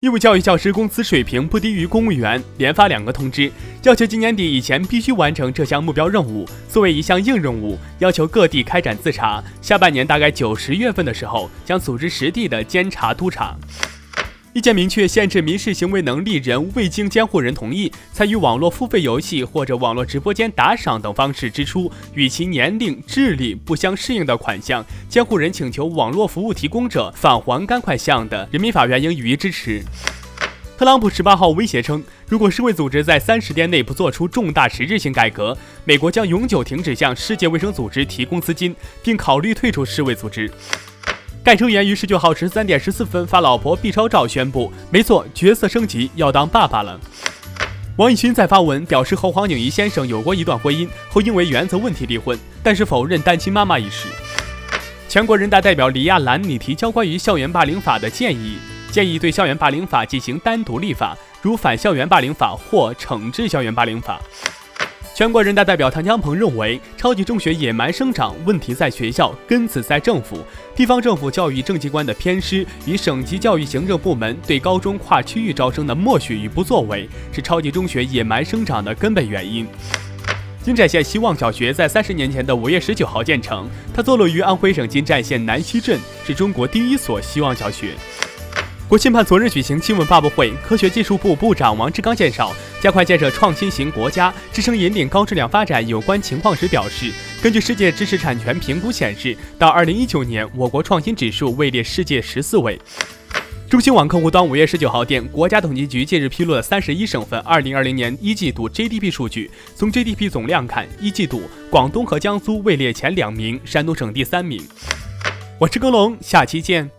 义务教育教师工资水平不低于公务员，连发两个通知，要求今年底以前必须完成这项目标任务，作为一项硬任务，要求各地开展自查。下半年大概九十月份的时候，将组织实地的监察督查。意见明确限制民事行为能力人未经监护人同意参与网络付费游戏或者网络直播间打赏等方式支出与其年龄、智力不相适应的款项，监护人请求网络服务提供者返还该款项的，人民法院应予以支持。特朗普十八号威胁称，如果世卫组织在三十天内不做出重大实质性改革，美国将永久停止向世界卫生组织提供资金，并考虑退出世卫组织。盖抽言于十九号十三点十四分发老婆 B 超照，宣布没错，角色升级要当爸爸了。王艺勋在发文表示，和黄景瑜先生有过一段婚姻，后因为原则问题离婚，但是否认单亲妈妈一事。全国人大代表李亚兰拟提交关于校园霸凌法的建议，建议对校园霸凌法进行单独立法，如反校园霸凌法或惩治校园霸凌法。全国人大代表唐江鹏认为，超级中学野蛮生长问题在学校，根子在政府。地方政府教育政绩观的偏失与省级教育行政部门对高中跨区域招生的默许与不作为，是超级中学野蛮生长的根本原因。金寨县希望小学在三十年前的五月十九号建成，它坐落于安徽省金寨县南溪镇，是中国第一所希望小学。国新办昨日举行新闻发布会，科学技术部部长王志刚介绍加快建设创新型国家，支撑引领高质量发展有关情况时表示，根据世界知识产权评估显示，到二零一九年，我国创新指数位列世界十四位。中新网客户端五月十九号电，国家统计局近日披露了三十一省份二零二零年一季度 GDP 数据，从 GDP 总量看，一季度广东和江苏位列前两名，山东省第三名。我是耕龙，下期见。